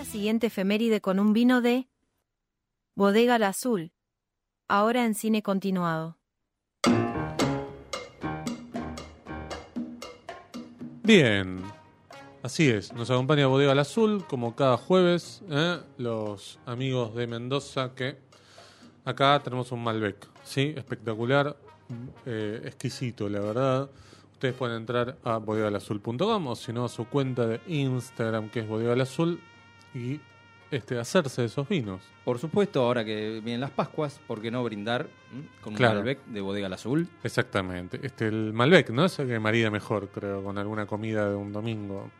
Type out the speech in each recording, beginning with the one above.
la siguiente efeméride con un vino de Bodega al Azul, ahora en cine continuado. Bien, así es. Nos acompaña Bodega al Azul, como cada jueves, ¿eh? los amigos de Mendoza que acá tenemos un Malbec, ¿sí? Espectacular, eh, exquisito, la verdad. Ustedes pueden entrar a bodegalazul.com o si no a su cuenta de Instagram que es Bodega al Azul y este, hacerse de esos vinos. Por supuesto, ahora que vienen las Pascuas, ¿por qué no brindar mm, con Claro. un Malbec de Bodega al Azul? Exactamente. Este, el Malbec, ¿no? Es el que marida mejor, creo, con alguna comida de un domingo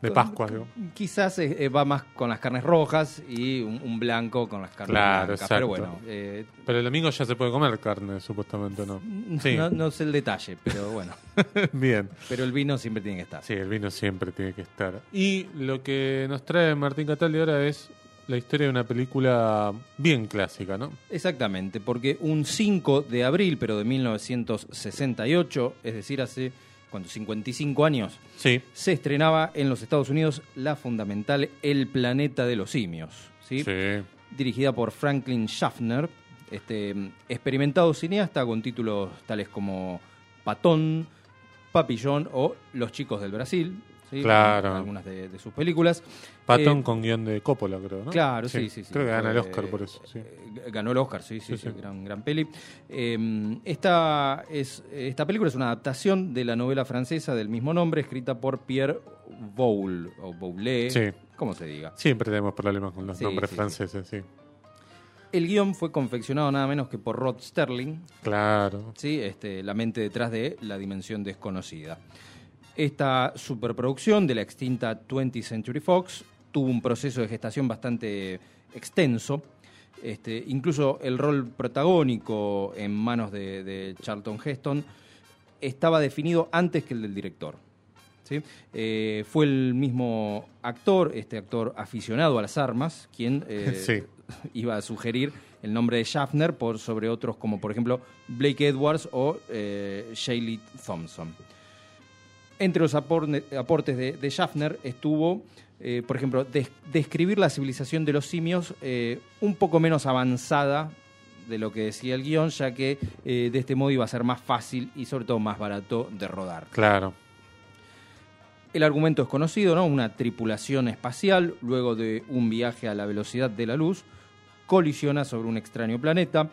de Pascua, digo. Quizás eh, eh, va más con las carnes rojas y un, un blanco con las carnes Claro, blancas. exacto. Pero bueno, eh, Pero el domingo ya se puede comer carne, supuestamente, ¿no? Sí. no, no sé el detalle, pero bueno. Bien. pero el vino siempre tiene que estar. Sí, el vino siempre tiene que estar. Y lo que nos trae Martín Cataldi ahora es la historia de una película bien clásica, ¿no? Exactamente, porque un 5 de abril, pero de 1968, es decir, hace ¿cuánto? 55 años, Sí. se estrenaba en los Estados Unidos la fundamental El planeta de los simios, ¿sí? Sí. dirigida por Franklin Schaffner, este experimentado cineasta con títulos tales como Patón, Papillón o Los chicos del Brasil. ¿Sí? Claro. Algunas de, de sus películas. Patón Eh, con guion de Coppola, creo, ¿no? Claro, sí, sí, sí. Creo que gana el Oscar por eso, sí. eh, Ganó el Oscar, sí, sí, Sí. Gran, gran peli. Eh, esta, es, esta película es una adaptación de la novela francesa del mismo nombre, escrita por Pierre Boulle, o Boulet, Sí. como se diga. Siempre tenemos problemas con los nombres franceses, sí. El guion fue confeccionado nada menos que por Rod Sterling, Claro. ¿sí? este, la mente detrás de La Dimensión Desconocida. Esta superproducción de la extinta 20th Century Fox tuvo un proceso de gestación bastante extenso. Este, incluso el rol protagónico en manos de, de Charlton Heston estaba definido antes que el del director. ¿sí? Eh, fue el mismo actor, este actor aficionado a las armas, quien eh, Sí. iba a sugerir el nombre de Schaffner por sobre otros como por ejemplo Blake Edwards o eh, Shaylee Thompson. Entre los aportes de, de Schaffner estuvo, eh, por ejemplo, des- describir la civilización de los simios eh, un poco menos avanzada de lo que decía el guion, ya que eh, de este modo iba a ser más fácil y sobre todo más barato de rodar. Claro. El argumento es conocido, ¿no? Una tripulación espacial, luego de un viaje a la velocidad de la luz, colisiona sobre un extraño planeta.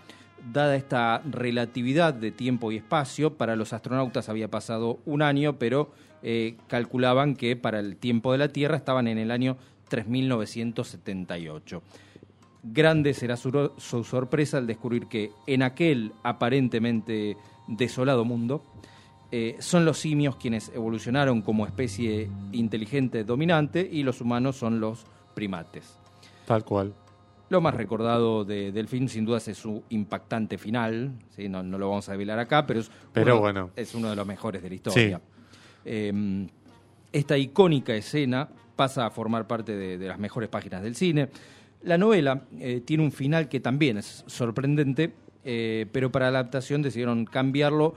Dada esta relatividad de tiempo y espacio, para los astronautas había pasado un año, pero eh, calculaban que para el tiempo de la Tierra estaban en el año 3978. Grande será su, sorpresa al descubrir que en aquel aparentemente desolado mundo, eh, son los simios quienes evolucionaron como especie inteligente dominante y los humanos son los primates. Tal cual. Lo más recordado de- del film sin duda es su impactante final, ¿sí? no, no lo vamos a revelar acá, pero, es, Pero uno, bueno. es uno de los mejores de la historia. Sí. Eh, esta icónica escena pasa a formar parte de, de las mejores páginas del cine. La novela eh, tiene un final que también es sorprendente, eh, pero para la adaptación decidieron cambiarlo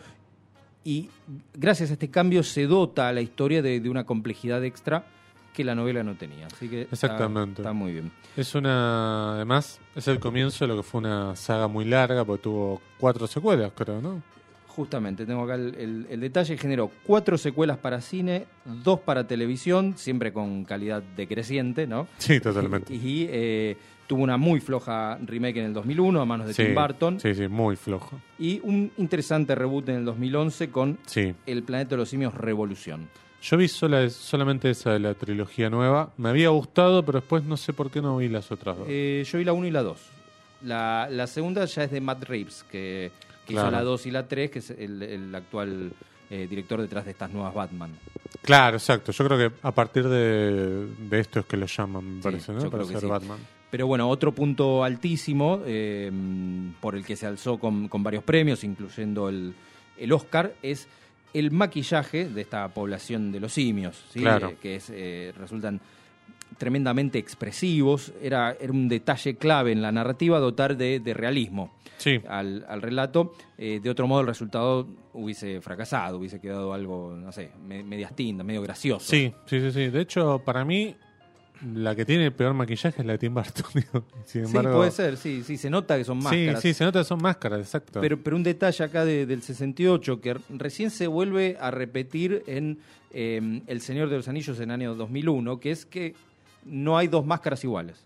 y gracias a este cambio se dota a la historia de, de una complejidad extra que la novela no tenía. Así que Exactamente. está muy bien. Es una. Además, es el comienzo de lo que fue una saga muy larga, porque tuvo cuatro secuelas, creo, ¿no? Justamente, tengo acá el, el- el detalle. Generó cuatro secuelas para cine, dos para televisión, siempre con calidad decreciente, ¿no? Sí, totalmente. Y eh, tuvo una muy floja remake en el 2001 a manos de Sí, Tim Burton. Sí, sí, muy flojo. Y un interesante reboot en el 2011 con Sí. El planeta de los simios Revolución. Yo vi sola, solamente esa de la trilogía nueva. Me había gustado, pero después no sé por qué no vi las otras dos. Eh, yo vi la 1 y la 2. La, la segunda ya es de Matt Reeves, que, que hizo Claro. la 2 y la 3, que es el, el actual eh, director detrás de estas nuevas Batman. Claro, exacto. Yo creo que a partir de, de esto es que lo llaman, me parece, ¿no? Para ser sí. Batman. Pero bueno, otro punto altísimo eh, por el que se alzó con, con varios premios, incluyendo el, el Oscar, es el maquillaje de esta población de los simios, ¿sí? Claro. Eh, que es, eh, resultan tremendamente expresivos. Era, era un detalle clave en la narrativa dotar de, de realismo Sí, al, al relato. Eh, de otro modo, el resultado hubiese fracasado, hubiese quedado algo, no sé, me- medias tintas, medio gracioso. sí, sí, sí, sí. De hecho, para mí, la que tiene el peor maquillaje es la de Tim Burton. digo. Sin Sí, embargo, puede ser, sí, sí, se nota que son Sí, máscaras. sí, se nota que son máscaras, exacto. Pero, pero un detalle acá de- del 68 que recién se vuelve a repetir en eh, El Señor de los Anillos en el año 2001, que es que no hay dos máscaras iguales,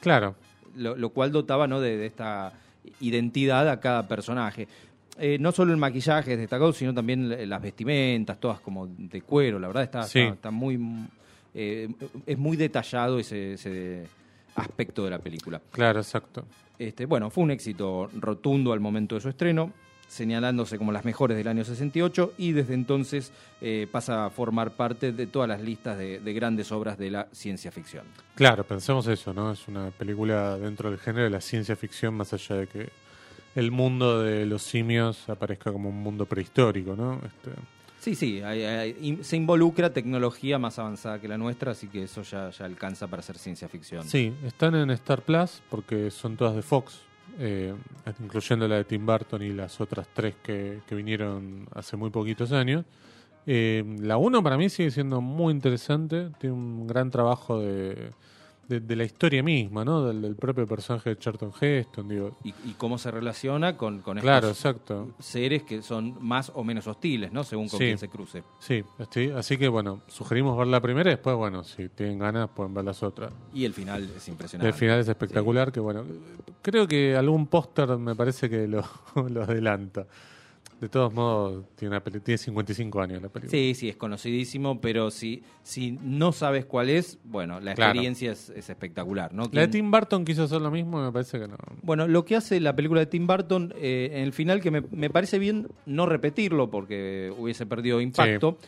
claro, lo, lo cual dotaba ¿no? de, de esta identidad a cada personaje. Eh, no solo el maquillaje es destacado, sino también l- las vestimentas, todas como de cuero, la verdad está, Sí. está, está muy... eh, es muy detallado ese, ese aspecto de la película. claro, exacto. Este, bueno, fue un éxito rotundo al momento de su estreno, señalándose como las mejores del año 68 y desde entonces eh, pasa a formar parte de todas las listas de, de grandes obras de la ciencia ficción. Claro, pensemos eso, ¿no? Es una película dentro del género de la ciencia ficción, más allá de que el mundo de los simios aparezca como un mundo prehistórico, ¿no? Este, Sí, sí, hay- se involucra tecnología más avanzada que la nuestra, así que eso ya, alcanza para ser ciencia ficción. sí, están en Star Plus porque son todas de Fox, eh, incluyendo la de Tim Burton y las otras tres que, que vinieron hace muy poquitos años. Eh, la 1 para mí sigue siendo muy interesante, tiene un gran trabajo de, de, de la historia misma, ¿no? Del, del propio personaje de Charlton Heston, digo. Y, y cómo se relaciona con, con Claro, estos exacto. seres que son más o menos hostiles, ¿no? Según con Sí. quién se cruce. Sí, estoy- así que bueno, sugerimos ver la primera y después, bueno, si tienen ganas pueden ver las otras. Y el final es impresionante. El final es espectacular, que bueno, creo que algún póster me parece que lo, lo adelanta. De todos modos, tiene, una tiene 55 años la película. Sí, sí, es conocidísimo, pero si, si no sabes cuál es, bueno, la Claro. experiencia es, es espectacular, ¿no? La de Tim Burton quiso hacer lo mismo me parece que no. Bueno, lo que hace la película de Tim Burton eh, en el final, que me, me parece bien no repetirlo porque hubiese perdido impacto,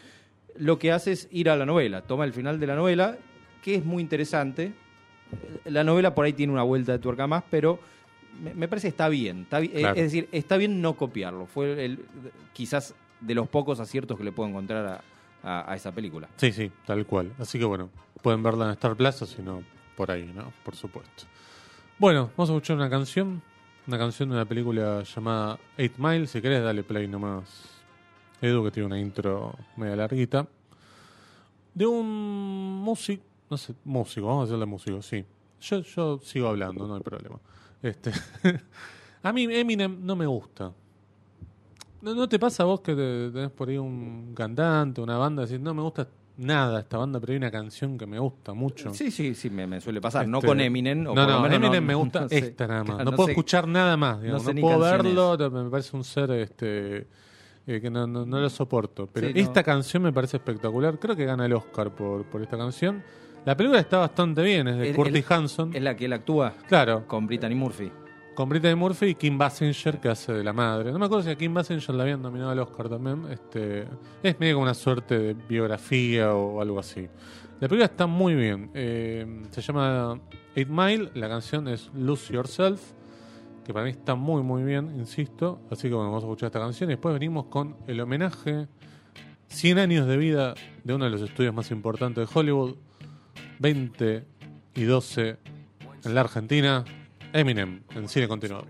lo que hace es ir a la novela, toma el final de la novela, que es muy interesante. La novela por ahí tiene una vuelta de tuerca más, pero me, me parece que está bien. Está bi- eh, Claro. Es decir, está bien no copiarlo. Fue el, quizás de los pocos aciertos que le puedo encontrar a, a- a esa película. Sí, sí, tal cual. Así que bueno, pueden verla en Star o si no, por ahí, ¿no? Por supuesto. Bueno, vamos a escuchar una canción. Una canción de una película llamada Eight Mile. Si querés, dale play nomás. Edu, que tiene una intro media larguita. De un músico, no sé, músico, vamos a decirle músico, sí. Yo, yo sigo hablando, no hay problema. Este, a mí Eminem no me gusta. ¿No, no te pasa a vos que te- tenés por ahí un cantante, una banda, decís, no me gusta nada esta banda, pero hay una canción que me gusta mucho? Sí, sí, sí, me, me suele pasar. no Este, con Eminem. O no, por lo no, menos Eminem me gusta no sé. esta nada más. Claro, no, puedo sé- escuchar nada más. digamos. No, puedo verlo, me parece un ser este eh, que no, no, no lo soporto. Pero Sí, esta canción me parece espectacular. Creo que gana el Oscar por, por esta canción. La película está bastante bien, es de El- Curtis el- Hanson. Es la que él actúa claro, con Brittany Murphy. con Brittany Murphy y Kim Basinger, que hace de la madre. No me acuerdo si a Kim Basinger la habían nominado al Oscar también. Este, es medio como una suerte de biografía o algo así. La película está muy bien. Eh, se llama Eight Mile. La canción es Lose Yourself, que para mí está muy, muy bien, insisto. Así que bueno, vamos a escuchar esta canción y después venimos con el homenaje 100 años de vida de uno de los estudios más importantes de Hollywood. 20 y 12 en la Argentina. Eminem en cine continuado.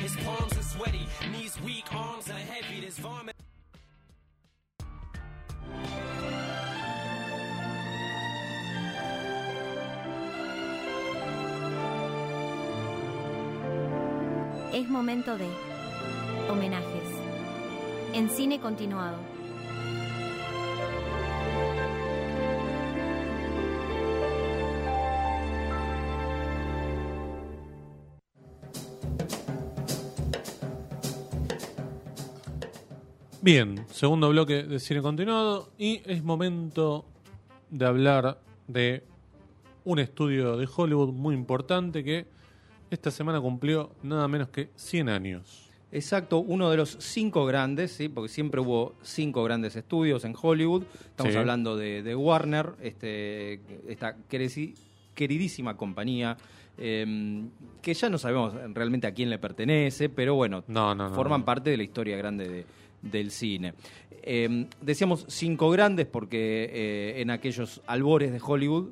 His palms are sweaty, knees weak, arms are heavy. There's vomit. Es momento de homenajes. En cine continuado. Bien, segundo bloque de cine continuado y es momento de hablar de un estudio de Hollywood muy importante que esta semana cumplió nada menos que 100 años. Exacto, uno de los cinco grandes, ¿sí? porque siempre hubo cinco grandes estudios en Hollywood. Estamos Sí. hablando de, de Warner, este, esta queridísima compañía, eh, que ya no sabemos realmente a quién le pertenece, pero bueno, No, no, no. forman parte de la historia grande de- del cine. Eh, decíamos cinco grandes porque eh, en aquellos albores de Hollywood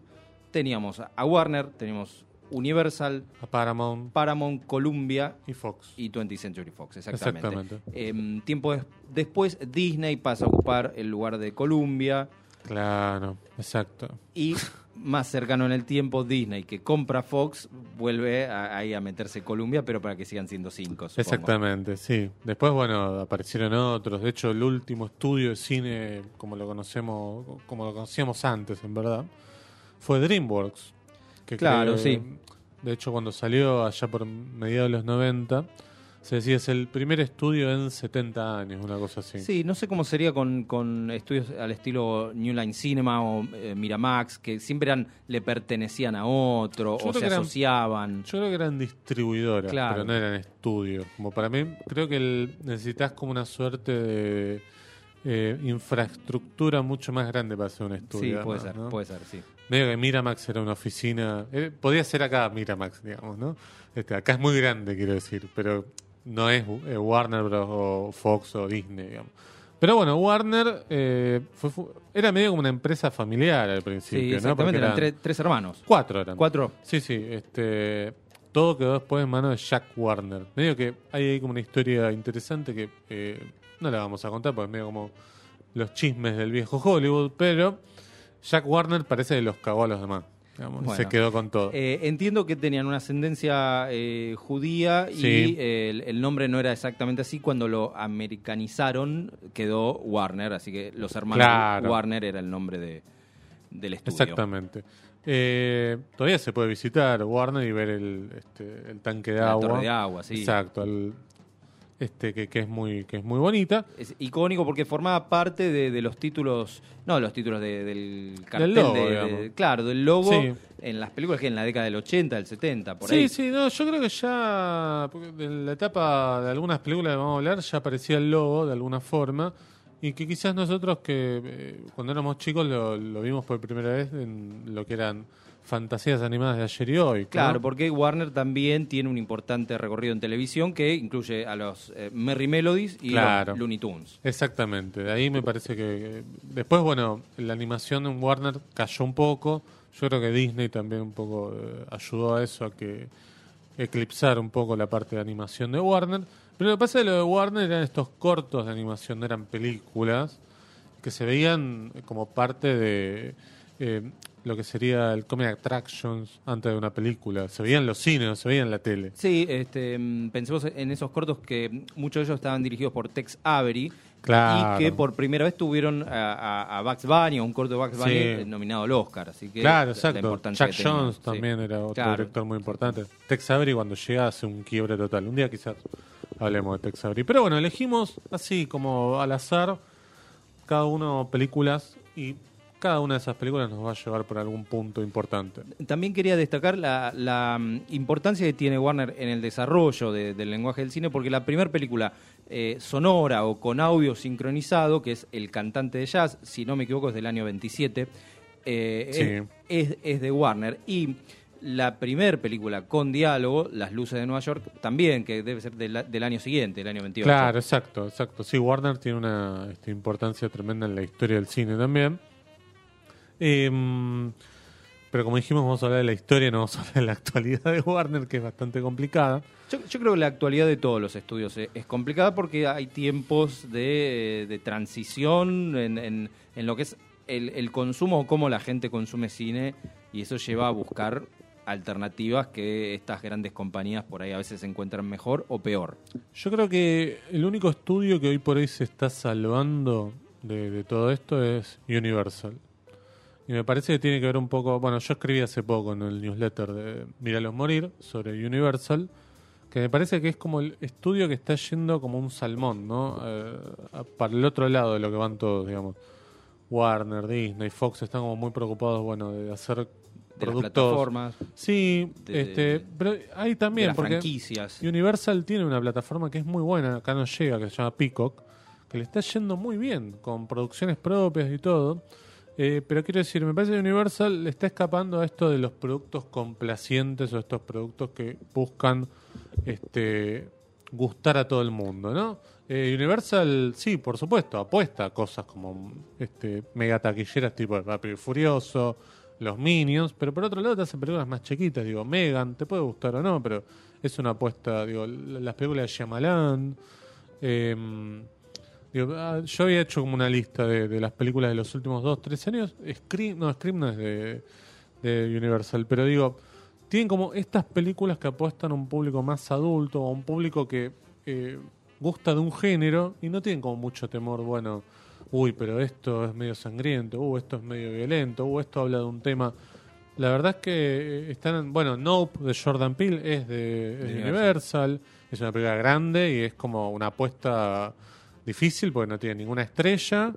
teníamos a Warner, teníamos Universal, Paramount Paramount, Columbia y Fox. y 20th Century Fox, exactamente. Exactamente. Em, tiempo des- después, Disney pasa a ocupar el lugar de Columbia Claro, exacto. y más cercano en el tiempo, Disney, que compra Fox, vuelve a- a meterse Columbia, pero para que sigan siendo cinco. supongo. Exactamente, sí. Después, bueno, aparecieron otros. De hecho, el último estudio de cine, como lo conocemos, como lo conocíamos antes, en verdad, fue DreamWorks. Que Claro, creo- sí. De hecho, cuando salió allá por mediados de los 90, se decía es el primer estudio en 70 años, una cosa así. Sí, no sé cómo sería con, con estudios al estilo New Line Cinema o eh, Miramax, que siempre eran, le pertenecían a otro Yo o se eran- asociaban. Yo creo que eran distribuidoras, Claro. pero no eran estudios. Como para mí, creo que el- necesitas como una suerte de eh, infraestructura mucho más grande para hacer un estudio. Sí, puede ser, ¿no? puede ser, sí. Medio que Miramax era una oficina. eh, podía ser acá Miramax, digamos, ¿no? Este, acá es muy grande, quiero decir, pero no es eh, Warner Bros. o Fox o Disney, digamos. Pero bueno, Warner eh, fue, fu- era medio como una empresa familiar al principio, Sí, ¿no? Porque eran tre- tres hermanos. Cuatro eran. Cuatro. Sí, sí. Este, todo quedó después en manos de Jack Warner. Medio que hay ahí como una historia interesante que eh, no la vamos a contar porque es medio como los chismes del viejo Hollywood, pero Jack Warner parece que los cagó a los demás. digamos, Bueno. se quedó con todo. Eh, entiendo que tenían una ascendencia eh, judía y Sí. el, el nombre no era exactamente así. Cuando lo americanizaron quedó Warner, así que los hermanos Claro. Warner era el nombre de, del estudio. Exactamente. Eh, todavía se puede visitar Warner y ver el, este, el tanque de La agua. torre de agua, sí. Exacto. el- este que, que es muy que es muy bonita. Es icónico porque formaba parte de, de los títulos, no los títulos de- del cartel, logo, de- claro, del logo Sí. en las películas que en la década del 80, del 70, por sí, ahí. sí, no, yo creo que ya en la etapa de algunas películas que vamos a hablar ya aparecía el logo de alguna forma y que quizás nosotros que eh, cuando éramos chicos lo, lo vimos por primera vez en lo que eran fantasías animadas de ayer y hoy. ¿no? Claro, porque Warner también tiene un importante recorrido en televisión que incluye a los eh, Merry Melodies y Claro. los Looney Tunes. Exactamente, de ahí me parece que después, bueno, la animación en Warner cayó un poco. Yo creo que Disney también un poco eh, ayudó a eso, a que eclipsar un poco la parte de animación de Warner. Pero lo que pasa es que lo de Warner eran estos cortos de animación, no eran películas, que se veían como parte de eh, lo que sería el Comic Attractions antes de una película. Se veían en los cines, se veían en la tele. Sí, este, mm, pensemos en esos cortos que muchos de ellos estaban dirigidos por Tex Avery. Claro. Y que por primera vez tuvieron a, a- a Bugs Bunny, a un corto de Bugs Bunny Sí. eh, nominado al Oscar. Así que Claro, la exacto. tenía, Jones sí. también era otro Claro. director muy importante. Tex Avery cuando llega hace un quiebre total. Un día quizás hablemos de Tex Avery. Pero bueno, elegimos así como al azar cada uno películas y cada una de esas películas nos va a llevar por algún punto importante. También quería destacar la, la, mm, importancia que tiene Warner en el desarrollo de- del lenguaje del cine, porque la primera película eh, sonora o con audio sincronizado, que es El cantante de jazz, si no me equivoco es del año 27, eh, Sí. es, es de Warner. Y la primera película con diálogo, Las luces de Nueva York, también, que debe ser del, del año siguiente, el año 28. Claro, exacto, exacto. Sí, Warner tiene una este, importancia tremenda en la historia del cine también. Em, pero como dijimos, vamos a hablar de la historia, no vamos a hablar de la actualidad de Warner, que es bastante complicada. Yo, yo creo que la actualidad de todos los estudios es, es complicada porque hay tiempos de, de transición en, en- en lo que es el, el consumo o cómo la gente consume cine y eso lleva a buscar alternativas que estas grandes compañías por ahí a veces se encuentran mejor o peor. Yo creo que el único estudio que hoy por hoy se está salvando de, de todo esto es Universal. Y me parece que tiene que ver un poco. Bueno, yo escribí hace poco en el newsletter de Míralos Morir sobre Universal, que me parece que es como el estudio que está yendo como un salmón, ¿no? Eh, para el otro lado de lo que van todos, digamos. Warner, Disney, Fox están como muy preocupados, bueno, de hacer De las productos. plataformas, Sí, de- este, pero hay de también, las porque franquicias. Universal tiene una plataforma que es muy buena, acá no llega, que se llama Peacock, que le está yendo muy bien, con producciones propias y todo. Eh, pero quiero decir, me parece que Universal le está escapando a esto de los productos complacientes o estos productos que buscan este, gustar a todo el mundo, ¿no? Eh, Universal, sí, por supuesto, apuesta a cosas como este, mega taquilleras tipo de Rápido y Furioso, los Minions, pero por otro lado te hace películas más chiquitas, digo, Megan, te puede gustar o no, pero es una apuesta, digo, las películas de Shyamalan, eh, digo, ah, yo había hecho como una lista de, de las películas de los últimos dos, tres años, Scream, no, Scream no es de, de Universal, pero digo, tienen como estas películas que apuestan a un público más adulto, a un público que eh, gusta de un género y no tienen como mucho temor, bueno, uy, pero esto es medio sangriento, uh, esto es medio violento, uh, esto habla de un tema. La verdad es que eh, están, bueno, Nope de Jordan Peele es de, es de De Universal, es una película grande y es como una apuesta difícil porque no tiene ninguna estrella.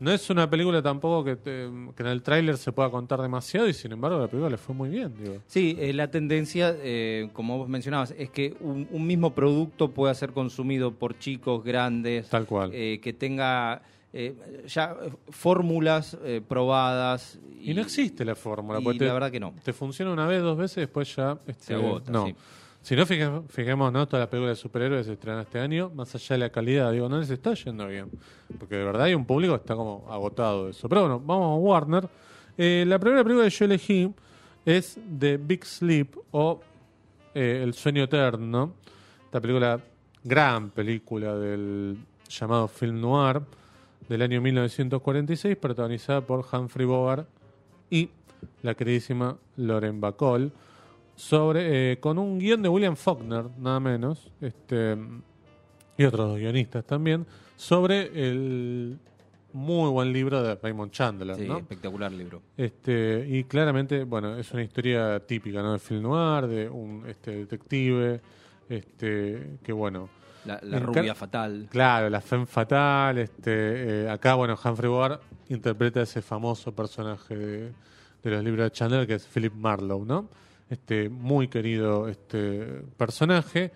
No es una película tampoco que, te- que en el tráiler se pueda contar demasiado y sin embargo la película le fue muy bien, digo. Sí, eh, la tendencia, eh, como vos mencionabas, es que un, un mismo producto pueda ser consumido por chicos, grandes, Tal cual. eh, que tenga eh, ya fórmulas probadas. Y, no existe la fórmula. y porque te, la verdad que no. te funciona una vez, dos veces, después ya este, Se agota, No. sí. Si no, fije- fijemos, ¿no? Todas las películas de superhéroes se estrenan este año, más allá de la calidad, digo, no les está yendo bien. Porque de verdad hay un público que está como agotado de eso. Pero bueno, vamos a Warner. Eh, la primera película que yo elegí es The Big Sleep o eh, El sueño eterno. Esta película, gran película del llamado film noir del año 1946, protagonizada por Humphrey Bogart y la queridísima Lauren Bacall, sobre, eh, con un guion de William Faulkner, nada menos, este, y otros guionistas también, sobre el muy buen libro de Raymond Chandler, Sí, ¿no? espectacular libro. Este, y claramente, bueno, es una historia típica, ¿no? De film noir, de un este, detective, este, que bueno, La, rubia fatal. Claro, la femme fatal. Este, eh, acá, bueno, Humphrey Bogart interpreta ese famoso personaje de, de los libros de Chandler, que es Philip Marlowe, ¿no? Este muy querido este personaje.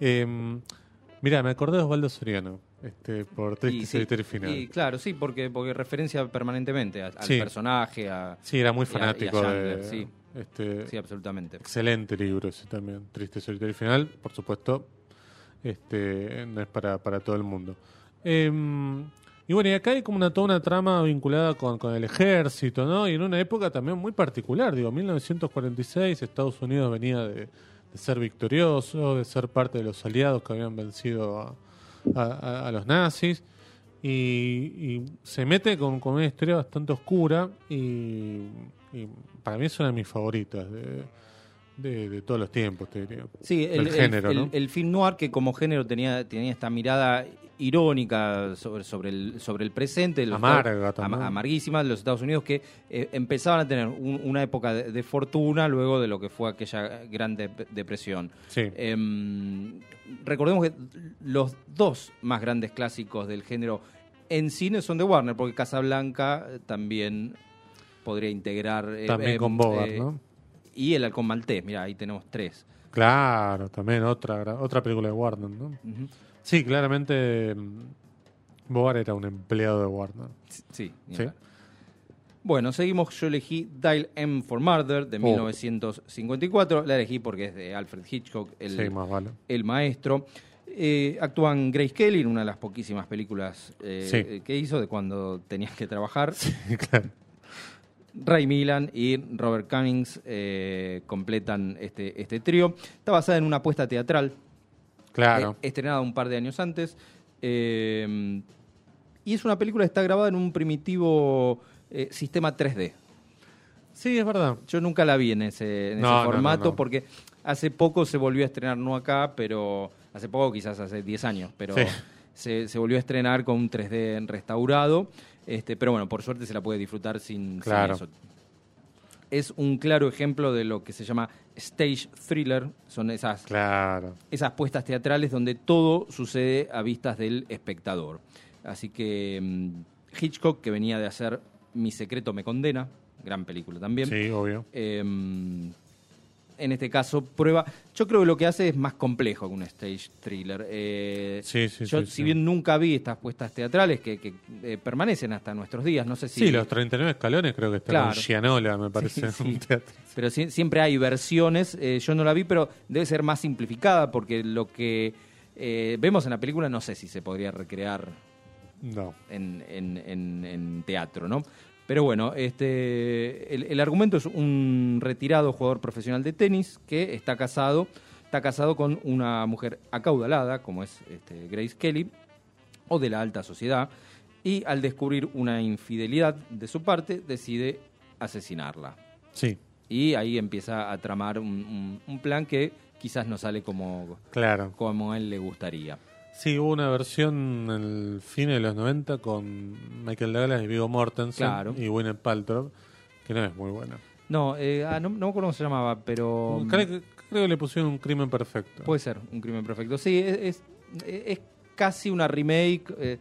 Eh, mira, me acordé de Osvaldo Soriano, este, por Triste sí, Solitario Final. y claro, sí, porque, porque referencia permanentemente a- al Sí. personaje, a, sí, era muy y a- y a fanático Chandler, de. sí. Este, sí, absolutamente. Excelente libro ese también, Triste Solitario Final, por supuesto, este no es para, para todo el mundo. Eh, y bueno, y acá hay como una, toda una trama vinculada con, con el ejército, ¿no? Y en una época también muy particular, digo, 1946, Estados Unidos venía de, de ser victorioso, de ser parte de los aliados que habían vencido a, los nazis. Y, se mete con, con una historia bastante oscura y, y para mí es una de mis favoritas de, de, de todos los tiempos, te diría. Sí, el, género, el- ¿no? el film noir que como género tenía, tenía esta mirada irónica sobre, sobre, el, sobre el presente. los Amarga ama- amarguísima de los Estados Unidos que eh, empezaban a tener un- una época de, de fortuna luego de lo que fue aquella gran dep- depresión. Sí. Em, recordemos que los dos más grandes clásicos del género en cine son de Warner, porque Casablanca eh, también podría integrar... eh, También em, con Bogart, eh, ¿no? Y El Halcón Maltés, mira, ahí tenemos tres. Claro, también otra otra película de Warner, ¿no? Sí, claramente mm, Bogart era un empleado de Warner. Sí. Sí. Bueno, seguimos. Yo elegí Dial M for Murder de Oh. 1954. La elegí porque es de Alfred Hitchcock, el, sí, más vale. el maestro. Eh, actúan Grace Kelly en una de las poquísimas películas eh, Sí. que hizo de cuando tenías que trabajar. claro. Ray Milland y Robert Cummings eh, completan este, este trío. Está basada en una apuesta teatral Claro. eh, estrenada un par de años antes. eh, y es una película que está grabada en un primitivo sistema 3D. sí, es verdad. Yo nunca la vi en ese, en No, ese no, no, formato no. porque hace poco se volvió a estrenar, no acá, pero hace poco, quizás hace 10 años, pero Sí. se, se volvió a estrenar con un 3D restaurado. Este, pero bueno, por suerte se la puede disfrutar sin, eso. Es un claro ejemplo de lo que se llama stage thriller. Son esas Claro. esas puestas teatrales donde todo sucede a vistas del espectador. Así que mm, Hitchcock, que venía de hacer Mi secreto me condena, gran película también, Sí, obvio. eh, en este caso prueba, yo creo que lo que hace es más complejo que un stage thriller. Eh, Sí, sí, yo, sí, si bien nunca vi estas puestas teatrales que, que, eh, permanecen hasta nuestros días, no sé si... Sí, los 39 escalones creo que está Claro. con Gianola, me parece, Sí, en un teatro. Pero sie- siempre hay versiones, eh, yo no la vi, pero debe ser más simplificada porque lo que eh, vemos en la película no sé si se podría recrear No. en, en- en- en teatro, ¿no? Pero bueno, este, el, el argumento es un retirado jugador profesional de tenis que está casado, está casado con una mujer acaudalada, como es este, Grace Kelly, o de la alta sociedad, y al descubrir una infidelidad de su parte, decide asesinarla. Sí, Y ahí empieza a tramar un, un- un plan que quizás no sale como, claro. como a él le gustaría. Sí, hubo una versión en el fin de los 90 con Michael Douglas y Viggo Mortensen Claro. y Gwyneth Paltrow, que no es muy buena. No, eh, ah, no, no me acuerdo cómo se llamaba, pero... Creo, que, creo que le pusieron un crimen perfecto. Puede ser un crimen perfecto. Sí, es, es, es casi una remake. eh,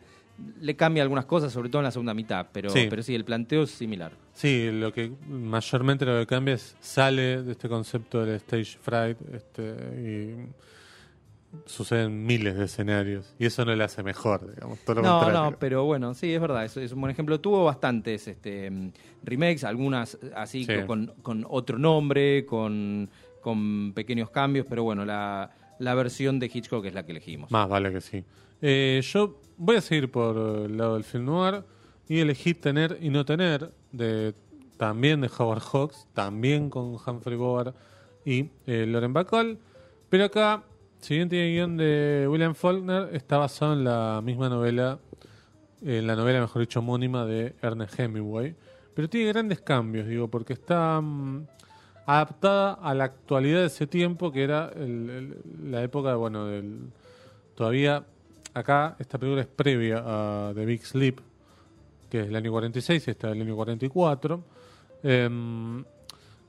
le cambia algunas cosas, sobre todo en la segunda mitad, pero Sí. pero sí, el planteo es similar. Sí, lo que mayormente lo que cambia es sale de este concepto del stage fright este, y suceden miles de escenarios y eso no le hace mejor, digamos, todo lo No, contrario. no, pero bueno, sí, es verdad, es, es un buen ejemplo. Tuvo bastantes este, mm, remakes, algunas así Sí. con, con otro nombre, con, con pequeños cambios, pero bueno, la, la versión de Hitchcock es la que elegimos. Más vale que sí. Eh, yo voy a seguir por el lado del film noir y elegí Tener y No Tener, de también de Howard Hawks, también con Humphrey Bogart y eh, Lauren Bacall. Pero acá, si bien tiene guion de William Faulkner, está basado en la misma novela, en la novela, mejor dicho, homónima de Ernest Hemingway. Pero tiene grandes cambios, digo, porque está mm, adaptada a la actualidad de ese tiempo, que era el- la época, bueno, del todavía acá esta película es previa a The Big Sleep, que es el año 46, y esta es del año 44. Em,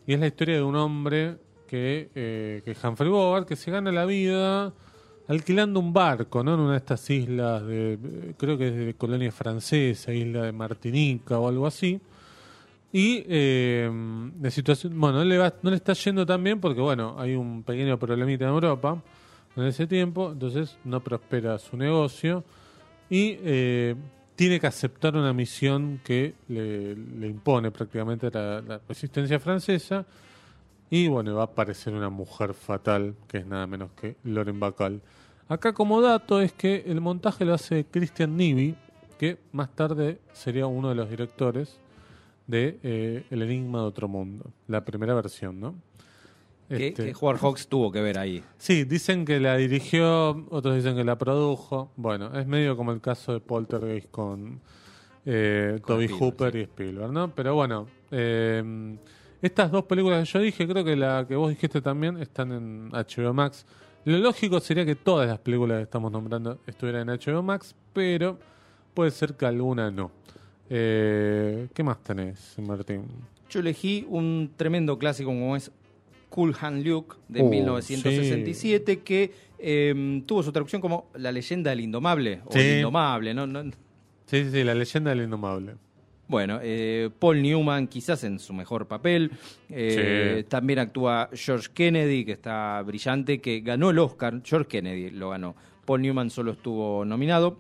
y es la historia de un hombre que, eh, que Humphrey Bogart, que se gana la vida alquilando un barco, ¿no? En una de estas islas de, eh, creo que es de colonia francesa, isla de Martinica o algo así. Y eh, de situación, bueno, no le, va- no le está yendo tan bien porque, bueno, hay un pequeño problemita en Europa en ese tiempo, entonces no prospera su negocio y eh, tiene que aceptar una misión que le, impone prácticamente la resistencia francesa y bueno, va a aparecer una mujer fatal que es nada menos que Loren Bacall. Acá como dato es que el montaje lo hace Christian Nivi, que más tarde sería uno de los directores de eh, El Enigma de Otro Mundo, la primera versión, ¿no? Que, Este, que Howard Hawks tuvo que ver ahí. Sí, dicen que la dirigió, otros dicen que la produjo. Bueno, es medio como el caso de Poltergeist con, eh, Con Toby Spielberg, Hooper sí. y Spielberg, ¿no? Pero bueno, eh, estas dos películas que yo dije, creo que la que vos dijiste también están en HBO Max. Lo lógico sería que todas las películas que estamos nombrando estuvieran en HBO Max, pero puede ser que alguna no. Eh, ¿Qué más tenés, Martín? Yo elegí un tremendo clásico como es Cool Hand Luke de Oh, 1967 que eh, tuvo su traducción como La leyenda del indomable o Sí. el indomable, ¿no? No- Sí, sí, sí, La leyenda del indomable. Bueno, eh, Paul Newman quizás en su mejor papel. Eh, Sí. También actúa George Kennedy, que está brillante, que ganó el Oscar. George Kennedy lo ganó. Paul Newman solo estuvo nominado.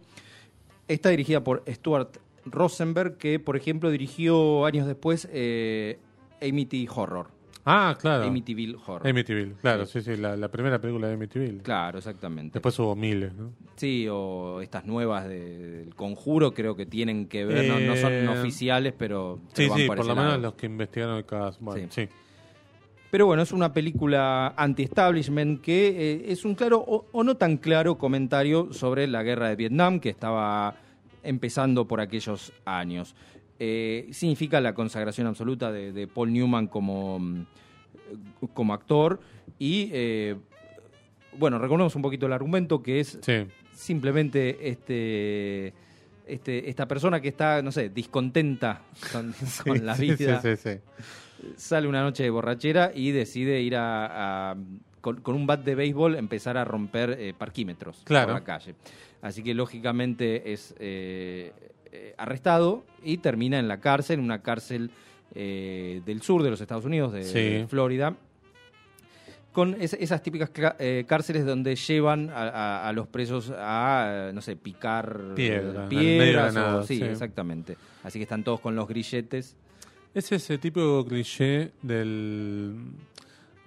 Está dirigida por Stuart Rosenberg, que por ejemplo dirigió años después eh, Amity Horror. Ah, claro. Amityville Horror. Amityville, claro, sí, sí, la, la primera película de Amityville. Claro, exactamente. Después hubo miles, ¿no? Sí, o estas nuevas de- del conjuro creo que tienen que ver, no, no son Eh, oficiales, pero, Sí, pero van sí, por ese lo menos los que investigaron el caso. Bueno, sí. Pero bueno, es una película anti-establishment que eh, es un claro o, o no tan claro comentario sobre la guerra de Vietnam que estaba empezando por aquellos años. Eh, significa la consagración absoluta de, de Paul Newman como, mm, como actor y, eh, bueno, recordemos un poquito el argumento que es Sí. simplemente este, este, esta persona que está, no sé, discontenta con, con la vida Sí, sí, sí. sale una noche de borrachera y decide ir a, a- con, con un bat de béisbol empezar a romper eh, parquímetros Claro. por la calle. Así que lógicamente es eh, eh, arrestado y termina en la cárcel, en una cárcel eh, del sur de los Estados Unidos, de, Sí. de Florida. Con es- esas típicas eh, cárceles donde llevan a, a- a los presos a, no sé, picar Piedra, de piedras. o- sí, sí. exactamente. Así que están todos con los grilletes. Es ese típico cliché del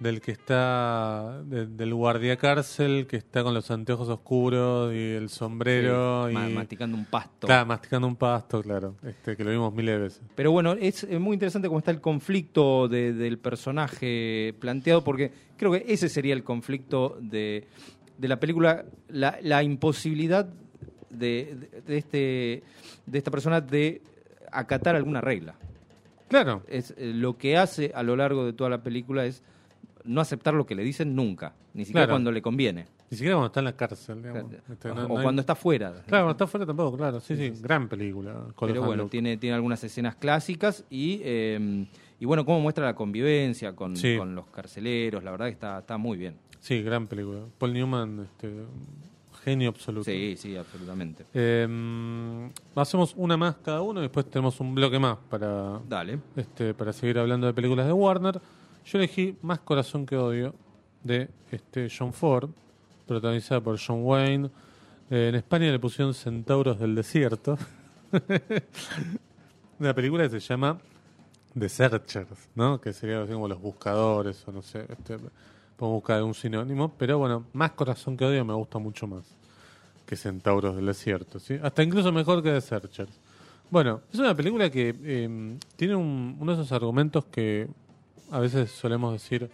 del que está, de- del guardia cárcel que está con los anteojos oscuros y el sombrero Sí, ma- y masticando un pasto. Claro, masticando un pasto, claro, este, que lo vimos miles de veces. Pero bueno, es muy interesante cómo está el conflicto de- del personaje planteado, porque creo que ese sería el conflicto de, de la película, la, la imposibilidad de, de- de este, de esta persona de acatar alguna regla. Claro, Es, eh, lo que hace a lo largo de toda la película es no aceptar lo que le dicen nunca, ni siquiera Claro. cuando le conviene, ni siquiera cuando está en la cárcel, digamos. Este, o, no- o no hay- cuando está fuera. Claro, cuando está fuera tampoco, claro, sí, sí, gran película. Pero bueno, tiene, tiene algunas escenas clásicas y, eh, y bueno, cómo muestra la convivencia con, Sí. con los carceleros, la verdad que está, está muy bien. Sí, gran película. Paul Newman, este, genio absoluto. Sí, sí, absolutamente. Eh, hacemos una más cada uno y después tenemos un bloque más para, Dale. este, para seguir hablando de películas de Warner. Yo elegí Más Corazón que Odio de este John Ford, protagonizada por John Wayne. Eh, en España le pusieron Centauros del Desierto. Una película que se llama The Searchers, ¿no? Que sería así como los buscadores o no sé. Este, podemos buscar un sinónimo. Pero bueno, Más Corazón que Odio me gusta mucho más que Centauros del Desierto, ¿sí? Hasta incluso mejor que The Searchers. Bueno, es una película que eh, tiene un- uno de esos argumentos que a veces solemos decir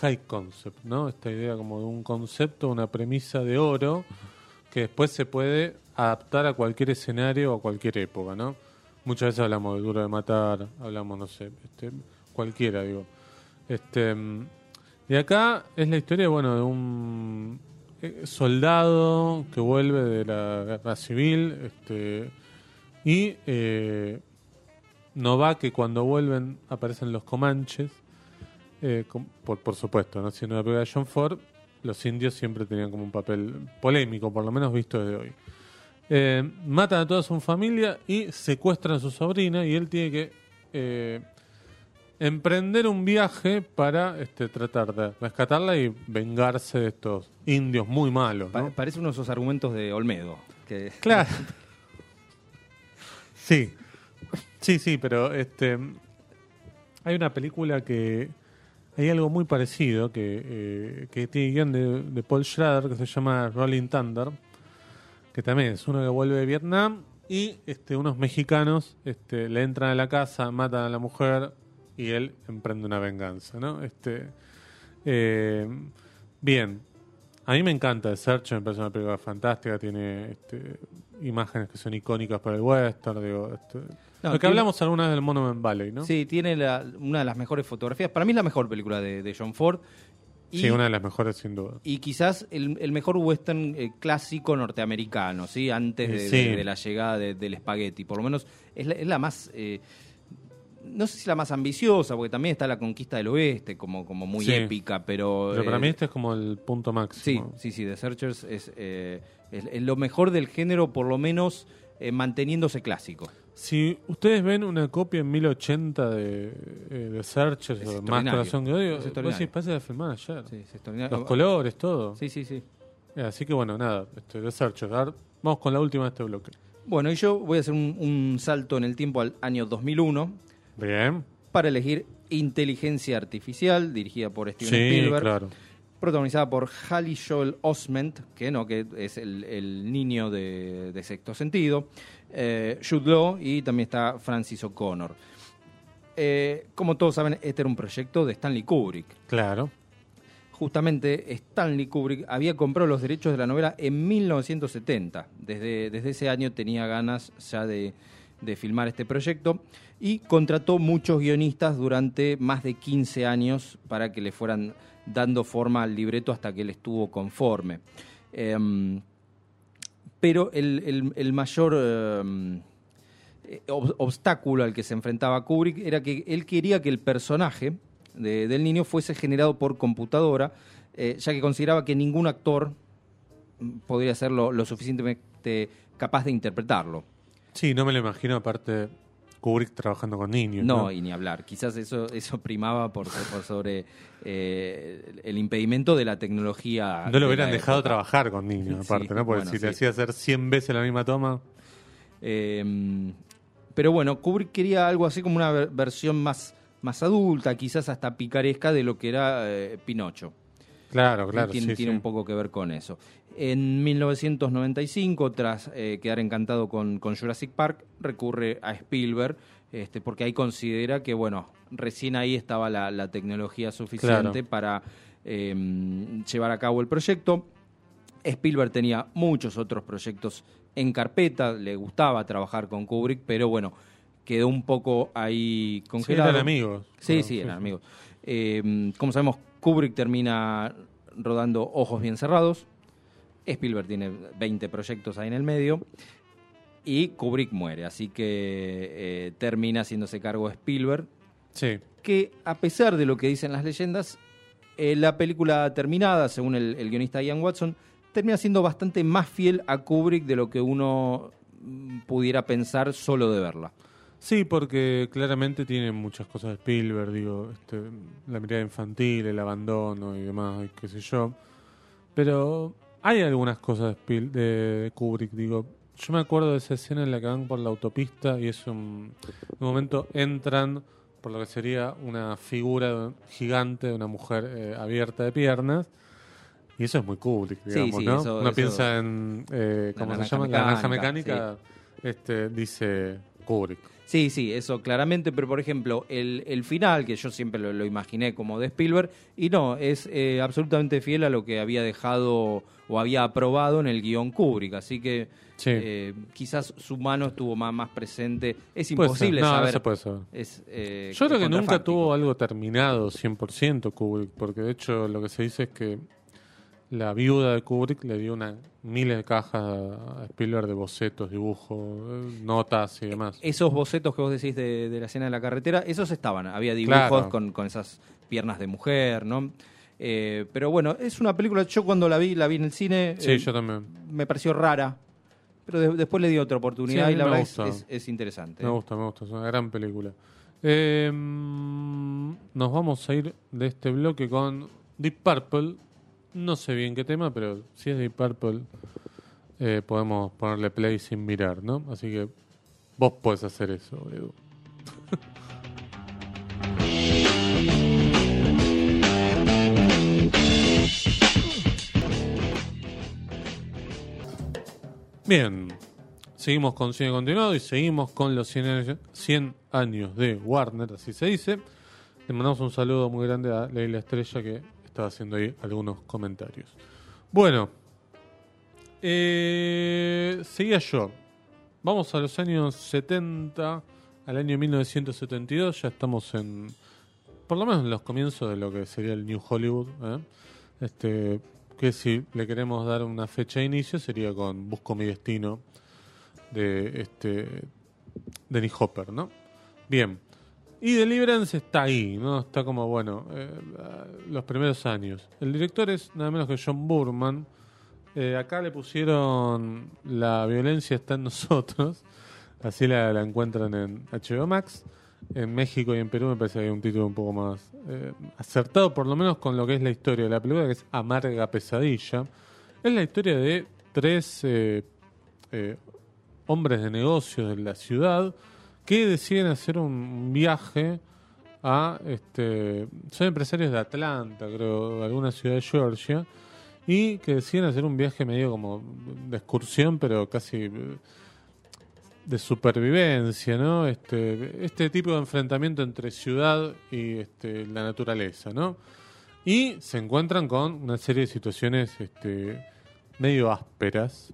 high concept, ¿no? Esta idea como de un concepto, una premisa de oro que después se puede adaptar a cualquier escenario o a cualquier época, ¿no? Muchas veces hablamos de Duro de Matar, hablamos, no sé, este, cualquiera, digo. Este, y acá es la historia, bueno, de un eh, soldado que vuelve de la guerra civil, este, y eh, no va que cuando vuelven aparecen los comanches, eh, por, por supuesto, ¿no? siendo una película de John Ford, los indios siempre tenían como un papel polémico, por lo menos visto desde hoy. Eh, matan a toda su familia y secuestran a su sobrina y él tiene que eh, emprender un viaje para este, tratar de rescatarla y vengarse de estos indios muy malos. Pa- ¿no? parece uno de esos argumentos de Olmedo. Que, Claro. Sí. Sí, sí, pero este hay una película que hay algo muy parecido que, eh, que tiene guion de, Paul Schrader que se llama Rolling Thunder, que también es uno que vuelve de Vietnam y este unos mexicanos este le entran a la casa, matan a la mujer y él emprende una venganza, ¿no? Este eh, bien, a mí me encanta The Search, me parece una película fantástica, tiene este, imágenes que son icónicas para el western, digo, este, No, lo que tiene- hablamos alguna vez del Monument Valley, ¿no? Sí, tiene la- una de las mejores fotografías. Para mí es la mejor película de, de John Ford. Y, Sí, una de las mejores sin duda. y quizás el, el mejor western eh, clásico norteamericano, ¿sí? Antes de, Sí. de- de la llegada de- del espagueti. Por lo menos es la, es la más... eh, no sé si la más ambiciosa, porque también está la conquista del oeste, como, como muy Sí. épica, pero... Pero para eh, mí este es como el punto Sí, máximo. sí, sí, The Searchers es, eh, es- es lo mejor del género, por lo menos eh, manteniéndose clásico. Si ustedes ven una copia en 1080 de, eh, de Searchers Es o Más. Corazón que Odio, vos decís, de filmar ayer. Sí, es. Los colores, todo. Sí, sí, sí. Eh, Así que bueno, nada, este, de Searchers. A ver, vamos con la última de este bloque. Bueno, y yo voy a hacer un, un salto en el tiempo al año 2001 Bien. para elegir Inteligencia Artificial, dirigida por Steven Sí, Spielberg, claro. protagonizada por Hallie Joel Osment, que no, que es el, el niño de, de sexto sentido, eh, Jude Law y también está Francis O'Connor. Eh, como todos saben, este era un proyecto de Stanley Kubrick. Claro. Justamente Stanley Kubrick había comprado los derechos de la novela en 1970. Desde, desde ese año tenía ganas ya de, de filmar este proyecto y contrató muchos guionistas durante más de 15 años para que le fueran dando forma al libreto hasta que él estuvo conforme. Em, pero el, el- mayor em, eh, ob- obstáculo al que se enfrentaba Kubrick era que él quería que el personaje de- del niño fuese generado por computadora, eh, ya que consideraba que ningún actor mm, podría ser lo, lo suficientemente capaz de interpretarlo. Sí, no me lo imagino, aparte, Kubrick trabajando con niños. No, ¿no? y ni hablar. Quizás eso, eso primaba por, por sobre eh, el impedimento de la tecnología. No lo de hubieran dejado época. trabajar con niños, Sí, aparte, ¿no? Porque bueno, si sí. le hacía hacer 100 veces la misma toma. Eh, pero bueno, Kubrick quería algo así como una ver- versión más, más adulta, quizás hasta picaresca de lo que era eh, Pinocho. Claro, claro. tiene sí, tiene sí. un poco que ver con eso. En 1995, tras eh, quedar encantado con, con Jurassic Park, recurre a Spielberg, este, porque ahí considera que, bueno, recién ahí estaba la, la tecnología suficiente Claro. para eh, llevar a cabo el proyecto. Spielberg tenía muchos otros proyectos en carpeta, le gustaba trabajar con Kubrick, pero bueno, quedó un poco ahí Sí, congelado. eran amigos. Sí, Bueno, sí, eran amigos. Eh, como sabemos, Kubrick termina rodando Ojos Bien Cerrados. Spielberg tiene 20 proyectos ahí en el medio. Y Kubrick muere, así que eh, termina haciéndose cargo Spielberg. Sí, Que a pesar de lo que dicen las leyendas, eh, la película terminada, según el, el guionista Ian Watson, termina siendo bastante más fiel a Kubrick de lo que uno mm, pudiera pensar solo de verla. Sí, porque claramente tiene muchas cosas de Spielberg, digo, este, la mirada infantil, el abandono y demás, y qué sé yo. Pero hay algunas cosas de, Spiel- de Kubrick, digo. Yo me acuerdo de esa escena en la que van por la autopista y es un, un momento entran por lo que sería una figura gigante de una mujer eh, abierta de piernas. Y eso es muy Kubrick, Sí, digamos, sí, ¿no? eso- Uno eso- piensa en, eh, La ¿cómo se llama? La naranja mecánica, mecánica, este, dice Kubrick. Sí, sí, eso claramente, pero por ejemplo, el, el final, que yo siempre lo, lo imaginé como de Spielberg, y no, es eh, absolutamente fiel a lo que había dejado o había aprobado en el guion Kubrick, así que Sí. eh, quizás su mano estuvo más, más presente. Es imposible. No, saber. puede saber. Es, eh, Yo creo que nunca tuvo algo terminado 100% Kubrick, porque de hecho lo que se dice es que la viuda de Kubrick le dio una miles de cajas a Spielberg de bocetos, dibujos, notas y demás. Esos bocetos que vos decís de, de la escena de la carretera, esos estaban. Había dibujos Claro. con, con esas piernas de mujer, ¿no? Eh, pero bueno, es una película, yo cuando la vi, la vi en el cine, Sí, eh, yo también. me pareció rara, pero de- después le di otra oportunidad Sí, y la verdad es- es interesante. Me gusta, me gusta, es una gran película. Eh, mm, nos vamos a ir de este bloque con Deep Purple. No sé bien qué tema, pero si es Deep Purple, eh, podemos ponerle play sin mirar, ¿no? Así que vos podés hacer eso, Edu. Bien, seguimos con Cine Continuado y seguimos con los 100 años, 100 años de Warner, así se dice. Le mandamos un saludo muy grande a Leila Estrella que estaba haciendo ahí algunos comentarios. Bueno, eh, seguía yo. Vamos a los años 70, al año 1972, ya estamos en, por lo menos en los comienzos de lo que sería el New Hollywood. ¿eh? Este, que si le queremos dar una fecha de inicio sería con Busco mi destino de este Dennis Hopper, ¿no? Bien. Y Deliverance está ahí, ¿no? Está como, bueno, eh, los primeros años. El director es nada menos que John Burman. Eh, acá le pusieron La violencia está en nosotros. Así la, encuentran en HBO Max. En México y en Perú me parece que hay un título un poco más eh, acertado, por lo menos con lo que es la historia de la película, que es Amarga Pesadilla. Es la historia de tres hombres de negocios de la ciudad que deciden hacer un viaje a este son empresarios de Atlanta, creo, de alguna ciudad de Georgia, y que deciden hacer un viaje medio como de excursión, pero casi eh, de supervivencia, ¿no? Este, este tipo de enfrentamiento entre ciudad y este, la naturaleza, ¿no? Y se encuentran con una serie de situaciones este, medio ásperas,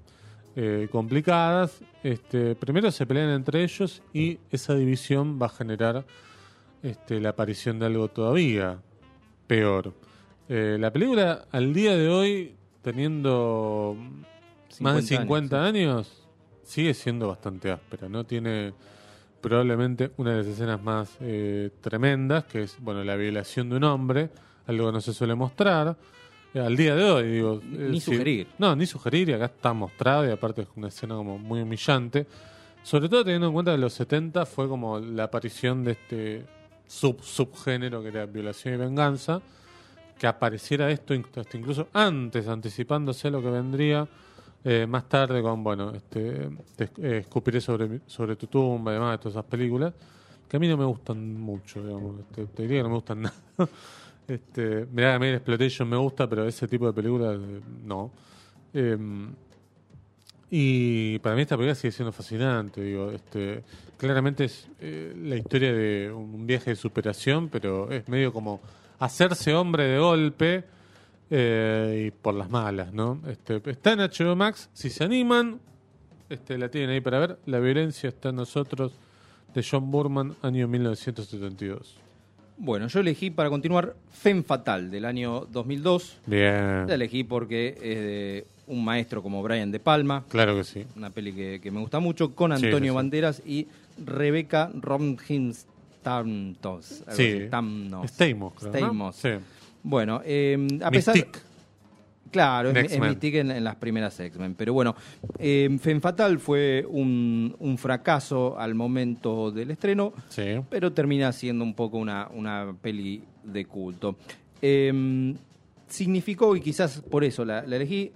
eh, complicadas. Este, primero se pelean entre ellos y esa división va a generar este, la aparición de algo todavía peor. Eh, la película al día de hoy, teniendo más de 50 años, sigue siendo bastante áspera, ¿no? Tiene probablemente una de las escenas más eh, tremendas, que es, bueno, la violación de un hombre, algo que no se suele mostrar. Eh, al día de hoy, digo... eh, Ni si- sugerir. No, ni sugerir, y acá está mostrado, y aparte es una escena como muy humillante. Sobre todo teniendo en cuenta que los 70 fue como la aparición de este sub subgénero que era violación y venganza, que apareciera esto hasta incluso antes, anticipándose lo que vendría eh, más tarde con, bueno, este, te- eh, escupiré sobre, sobre tu tumba y demás, de todas esas películas, que a mí no me gustan mucho, digamos. Este, te diría que no me gustan nada. Este, mirá, a mí el Exploitation me gusta, pero ese tipo de películas eh, no. Em, y para mí esta película sigue siendo fascinante. Digo, este, claramente es eh, la historia de un viaje de superación, pero es medio como hacerse hombre de golpe eh, y por las malas, ¿no? Este, está en HBO Max, si se animan, este, la tienen ahí para ver. La violencia está en nosotros, de John Burman, año 1972. Bueno, yo elegí para continuar Femme Fatal del año 2002. Bien, La elegí porque es de un maestro como Brian De Palma, claro que sí. una peli que, que me gusta mucho, con Antonio sí, sí. Banderas y Rebeca Romhinstamtos. algo Sí, así, Tamnos. Stamos, creo, ¿no? Bueno, eh, a pesar... Mystique. Claro, En es, es. Mystique en, en las primeras X-Men. Pero bueno, eh, Femme Fatal fue un, un fracaso al momento del estreno, Sí. pero termina siendo un poco una, una peli de culto. Eh, significó, y quizás por eso la, la elegí,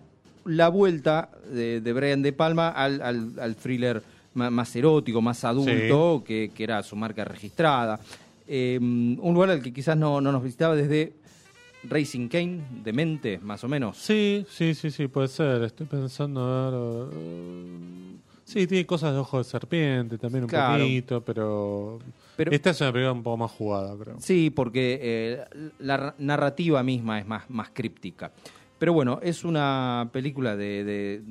la vuelta de, de Brian De Palma al, al- al thriller más, erótico, más adulto, que, que era su marca registrada. Eh, un lugar al que quizás no, no nos visitaba desde Racing Kane, de mente, más o menos. Sí, sí, sí, sí, puede ser. Estoy pensando, a ver. sí, tiene cosas de ojo de serpiente también un Claro. poquito, pero, Pero- Esta es una película un poco más jugada, creo. Sí, porque eh, la narrativa misma es más, más críptica. Pero bueno, es una película de, de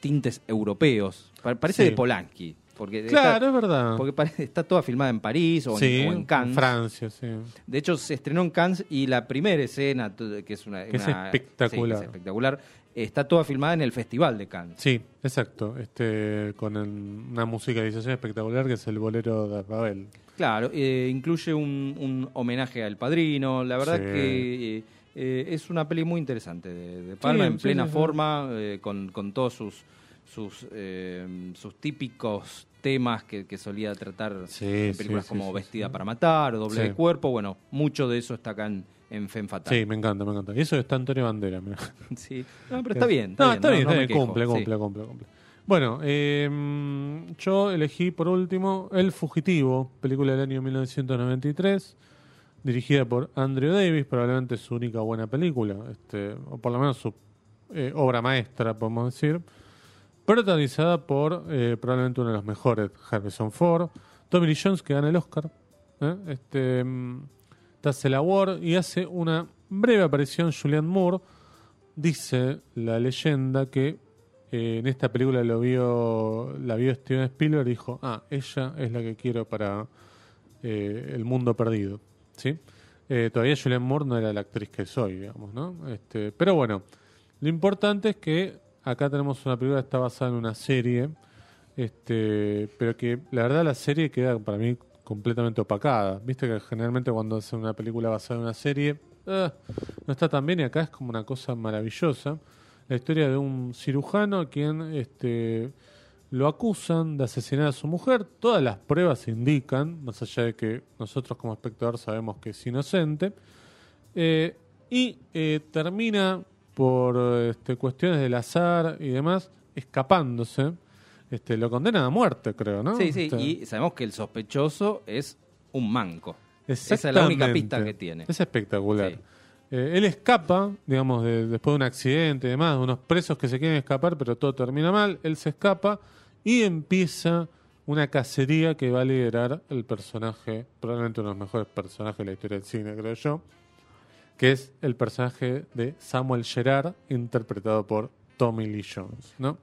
tintes europeos. Pa- Parece Sí. de Polanski. Porque Claro, está, es verdad. porque está toda filmada en París o, en- sí, o en Cannes. Francia, sí. De hecho, se estrenó en Cannes y la primera escena, que es una, Que es espectacular. sí, que es espectacular, está toda filmada en el Festival de Cannes. Sí, exacto. Este, con el- una musicalización espectacular que es el bolero de Ravel. Claro, eh, incluye un, un homenaje al padrino. La verdad Sí. que eh, eh, es una peli muy interesante de, de Palma, en plena forma, eh, con, con todos sus sus, eh, sus típicos temas que, que solía tratar Sí, en películas sí, como sí, Vestida para Matar o Doble de Cuerpo. Bueno, mucho de eso está acá en, en Fatal. Sí, me encanta, me encanta. Y eso está Antonio Bandera, mira. Sí. No, pero está bien. no, está bien, no está me bien, quejo, cumple, cumple, cumple, cumple. Bueno, eh, yo elegí por último El Fugitivo, película del año 1993, dirigida por Andrew Davis, probablemente su única buena película, este, o por lo menos su eh, obra maestra, podemos decir. Protagonizada por eh, probablemente uno de los mejores, Harrison Ford, Tommy Lee Jones, que gana el Oscar. ¿eh? Este, mm, Tassel Award y hace una breve aparición Julianne Moore. Dice la leyenda que eh, en esta película lo vio, la vio Steven Spielberg y dijo, ah, ella es la que quiero para eh, El Mundo Perdido. ¿sí? Todavía Julianne Moore no era la actriz que soy, digamos, ¿no? Este, pero bueno, lo importante es que acá tenemos una película que está basada en una serie, este, pero que la verdad la serie queda para mí completamente opacada. Viste que generalmente cuando hacen una película basada en una serie, ah, no está tan bien y acá es como una cosa maravillosa. La historia de un cirujano a quien este, lo acusan de asesinar a su mujer. Todas las pruebas indican, más allá de que nosotros como espectador sabemos que es inocente. Eh, y eh, termina por este, cuestiones del azar y demás escapándose. Este, lo condenan a muerte, creo, ¿no? Sí, sí, Este, y sabemos que el sospechoso es un manco. Esa es la única pista que tiene. Es espectacular. Sí. Eh, él escapa, digamos, de- después de un accidente y demás, de unos presos que se quieren escapar, pero todo termina mal. Él se escapa y empieza una cacería que va a liderar el personaje, probablemente uno de los mejores personajes de la historia del cine, creo yo, que es el personaje de Samuel Gerard, interpretado por Tommy Lee Jones, ¿no?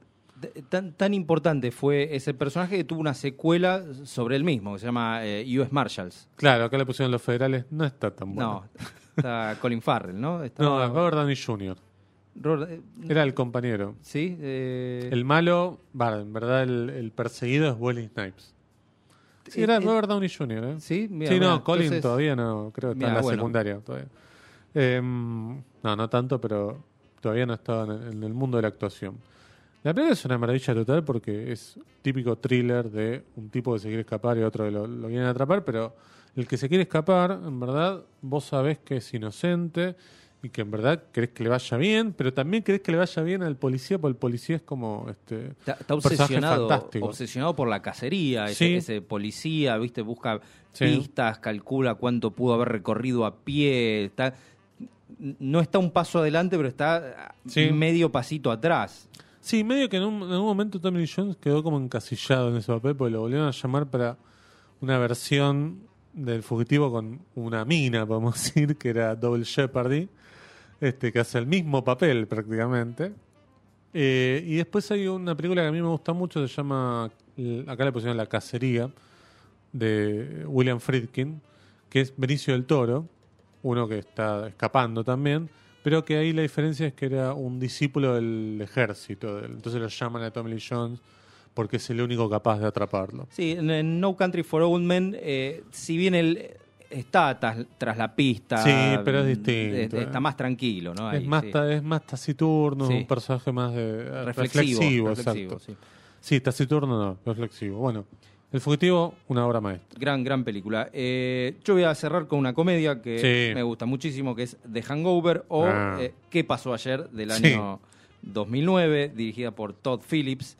Tan, tan importante fue ese personaje que tuvo una secuela sobre él mismo, que se llama eh, US Marshals. Claro, acá le pusieron los federales, no está tan bueno. No, está Colin Farrell, ¿no? No, Robert Downey Jr. Robert- eh, Era el compañero. Sí, eh, El malo, en verdad el, el perseguido es Wesley Snipes. Sí, era eh, Robert Downey Jr., ¿eh? Sí, mira, sí, no, mira, Colin entonces- todavía no, creo que está Mira, en la bueno. secundaria todavía. Em, no, no tanto, pero todavía no estaba en el, en el mundo de la actuación. La película es una maravilla total porque es típico thriller de un tipo que se quiere escapar y otro que lo, lo viene a atrapar, pero el que se quiere escapar, en verdad, vos sabés que es inocente y que en verdad querés que le vaya bien, pero también querés que le vaya bien al policía, porque el policía es como este Está, obsesionado, fantástico. obsesionado por la cacería, ese, Sí. ese policía, viste, busca Sí. pistas, calcula cuánto pudo haber recorrido a pie, está no está un paso adelante, pero está Sí. medio pasito atrás. Sí, medio que en un, en un momento Tommy Jones quedó como encasillado en ese papel porque lo volvieron a llamar para una versión del fugitivo con una mina, podemos decir, que era Double Jeopardy, este, que hace el mismo papel prácticamente. Eh, y después hay una película que a mí me gusta mucho, se llama, acá le pusieron La Cacería, de William Friedkin, que es Benicio del Toro, uno que está escapando también, pero que ahí la diferencia es que era un discípulo del ejército, entonces lo llaman a Tommy Lee Jones porque es el único capaz de atraparlo. Sí, en, No Country for Old Men, eh, si bien él está tras, tras la pista, Sí, pero es mm, distinto, eh, eh. está más tranquilo, ¿no? es, más sí. ta- es más taciturno, Sí. un personaje más de, eh, reflexivo, reflexivo, reflexivo, exacto. sí. Sí, taciturno no, reflexivo. Bueno, El Fugitivo, una obra maestra. Gran, gran película. Eh, yo voy a cerrar con una comedia que Sí. me gusta muchísimo, que es The Hangover o Ah. eh, ¿Qué pasó ayer? del Sí. año 2009, dirigida por Todd Phillips.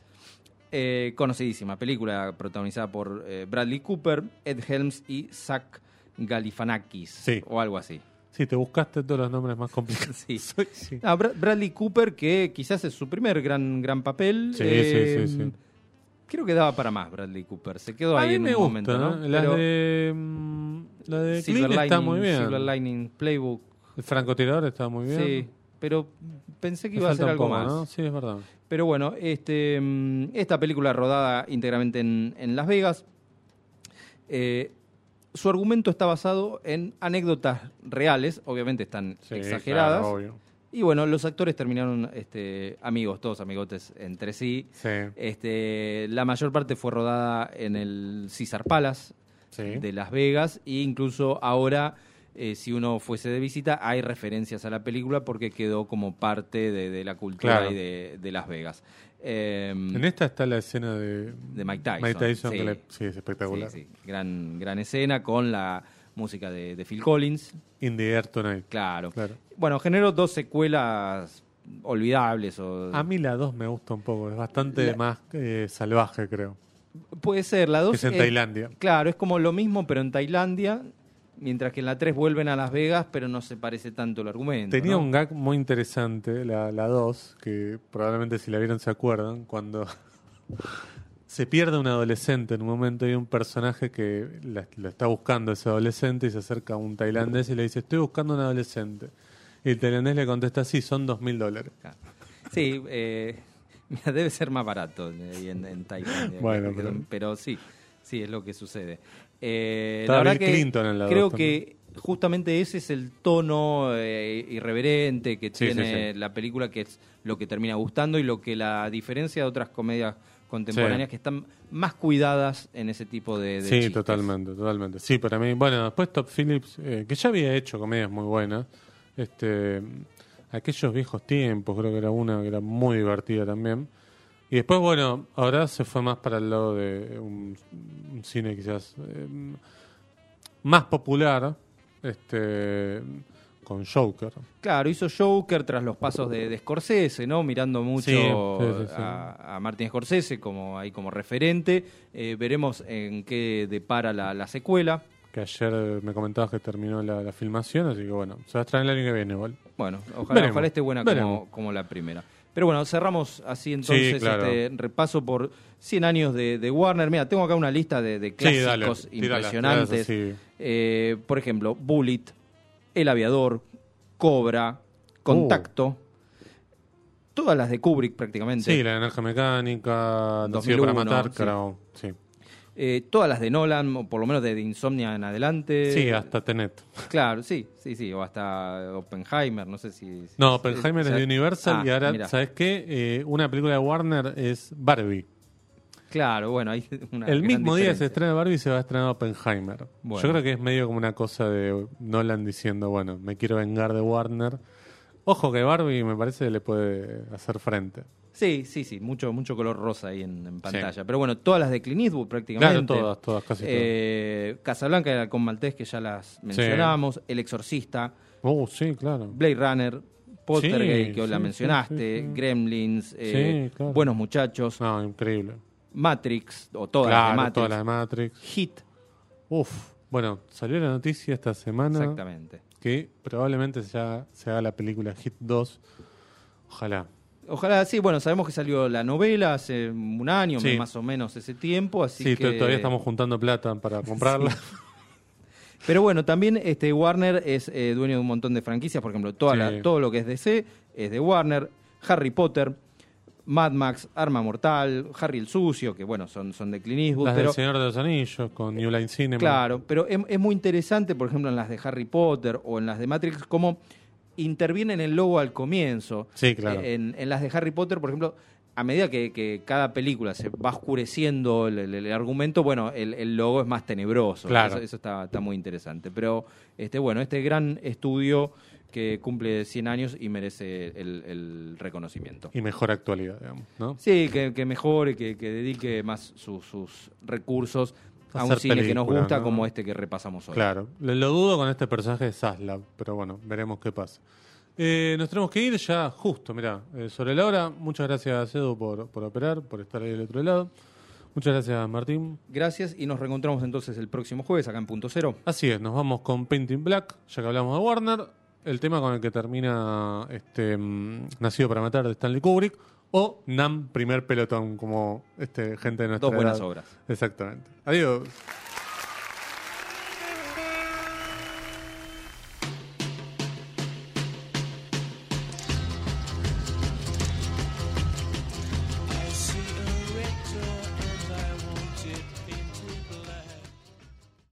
Eh, conocidísima película protagonizada por Bradley Cooper, Ed Helms y Zach Galifianakis Sí. o algo así. Sí, te buscaste todos los nombres más complicados. Sí. Soy- sí. Ah, Bra- Bradley Cooper, que quizás es su primer gran, gran papel. Sí, sí, sí, sí. Creo que daba para más Bradley Cooper. Se quedó A ahí mí en me un gusta, momento, ¿no? ¿no? La Pero de, mm, la de Silver Clint está muy bien. Silver Lining Playbook. El francotirador está muy bien. Sí, pero pensé que iba a ser algo poco, más. ¿no? Sí, es verdad. Pero bueno, este, mm, esta película rodada íntegramente en, en Las Vegas. eh, su argumento está basado en anécdotas reales, obviamente están Sí, exageradas. claro, obvio. Y bueno, los actores terminaron este, amigos, todos amigotes entre sí. Sí, Este, la mayor parte fue rodada en el Caesar Palace sí. de Las Vegas e incluso ahora eh, si uno fuese de visita hay referencias a la película porque quedó como parte de, de la cultura Claro. y de, de Las Vegas. Eh, En esta está la escena de, De Mike Tyson, sí. le- sí, es espectacular. gran, gran escena con la música de, de Phil Collins, In the Air Tonight. claro. Claro. Bueno, generó dos secuelas olvidables o A mí la 2 me gusta un poco, es bastante La- más eh, salvaje, creo. puede ser la Que dos es en eh, Tailandia. Claro, es como lo mismo pero en Tailandia, mientras que en la 3 vuelven a Las Vegas, pero no se parece tanto el argumento. Tenía ¿no? un gag muy interesante, la 2, que probablemente si la vieron se acuerdan, cuando se pierde un adolescente en un momento y hay un personaje que la- lo está buscando ese adolescente y se acerca a un tailandés y le dice, estoy buscando un adolescente. Y el tailandés le contesta, sí, son dos mil dólares. Sí, eh, debe ser más barato ahí en, en Tailandia. Bueno, pero- pero sí, sí, es lo que sucede. Eh, la verdad que Clinton en la creo que justamente ese es el tono eh, irreverente que Sí, sí, tiene sí. la película, que es lo que termina gustando y lo que la diferencia de otras comedias contemporáneas Sí. que están más cuidadas en ese tipo de, de Sí, chistes. totalmente, totalmente. Sí, para mí, bueno, después Top Phillips, eh, que ya había hecho comedias muy buenas, este, aquellos viejos tiempos, creo que era una que era muy divertida también. Y después, bueno, ahora se fue más para el lado de un, un cine quizás eh, más popular, este, con Joker. Claro, hizo Joker tras los pasos de, de Scorsese, ¿no? Mirando mucho Sí, sí, sí, sí. A, a Martin Scorsese como ahí como referente. Eh, veremos en qué depara la, la secuela. Que ayer me comentabas que terminó la, la filmación, así que bueno, se va a estrenar el año que viene igual. Bueno, ojalá, ojalá esté buena como, como la primera. Pero bueno, cerramos así entonces claro. este repaso por 100 años de, de Warner. Mira, tengo acá una lista de, de Sí, dale, clásicos tírala, impresionantes. tírala, sí. Eh, por ejemplo, Bullet, El Aviador, Cobra, Contacto. Todas las de Kubrick prácticamente. Sí, la energía mecánica, Nacido 2001, para matar, sí. creo. Sí. Eh, todas las de Nolan, o por lo menos de, Insomnia en adelante. sí, hasta Tenet. Claro, sí, sí, sí. O hasta Oppenheimer, no sé si. si- No, Oppenheimer es de Universal Ah, y ahora, mirá. ¿sabes qué? Eh, una película de Warner es Barbie. Claro, bueno, hay una. El gran mismo día se diferencia. estrena Barbie y se va a estrenar Oppenheimer. Bueno. Yo creo que es medio como una cosa de Nolan diciendo, bueno, me quiero vengar de Warner. Ojo que Barbie me parece que le puede hacer frente. Sí, sí, sí, mucho, mucho color rosa ahí en, en pantalla. Pero bueno, todas las de Clint Eastwood prácticamente. Claro, todas, todas, casi todas. Eh, Casablanca el Halcón Maltés, que ya las mencionamos. El Exorcista, Oh, sí, claro. Blade Runner, Poltergeist, Sí, que hoy la mencionaste. Gremlins, eh, claro. Buenos Muchachos, No, increíble. Matrix, o todas claro, las de Matrix, toda la de Matrix. Hit, Uf. Bueno, salió la noticia esta semana exactamente. que probablemente ya se haga la película Hit 2. Ojalá. Ojalá, sí, bueno, sabemos que salió la novela hace un año, Sí. más o menos ese tiempo, así Sí, que... to- todavía estamos juntando plata para comprarla. Pero bueno, también este Warner es eh, dueño de un montón de franquicias, por ejemplo, toda Sí. la- todo lo que es DC es de Warner, Harry Potter, Mad Max, Arma Mortal, Harry el Sucio, que bueno, son, son de Clint Eastwood, Las pero del Señor de los Anillos con New Line Cinema. claro, pero es, es muy interesante, por ejemplo, en las de Harry Potter o en las de Matrix, cómo intervienen el logo al comienzo. Sí, claro. Eh, En, en las de Harry Potter, por ejemplo, a medida que, que cada película se va oscureciendo el, el- el argumento, bueno, el, el logo es más tenebroso. Claro. Eso, eso está, está muy interesante. Pero este, bueno, este gran estudio que cumple 100 años y merece el, el reconocimiento. Y mejor actualidad, digamos, ¿no? Sí, que, que mejore, que, que dedique más sus- sus recursos a un cine que nos gusta ¿no? como este que repasamos hoy. Claro. Lo, lo dudo con este personaje de Zaslav, pero bueno, veremos qué pasa. Eh, nos tenemos que ir ya justo, mirá, eh, sobre la hora. Muchas gracias, Edu, por, por operar, por estar ahí del otro lado. Muchas gracias, Martín. Gracias y nos reencontramos entonces el próximo jueves acá en Punto Cero. Así es, nos vamos con Painting Black, ya que hablamos de Warner, el tema con el que termina este mm, Nacido para Matar de Stanley Kubrick, o Nam, primer pelotón, como este gente de nuestra Dos buenas edad. obras. Exactamente. Adiós.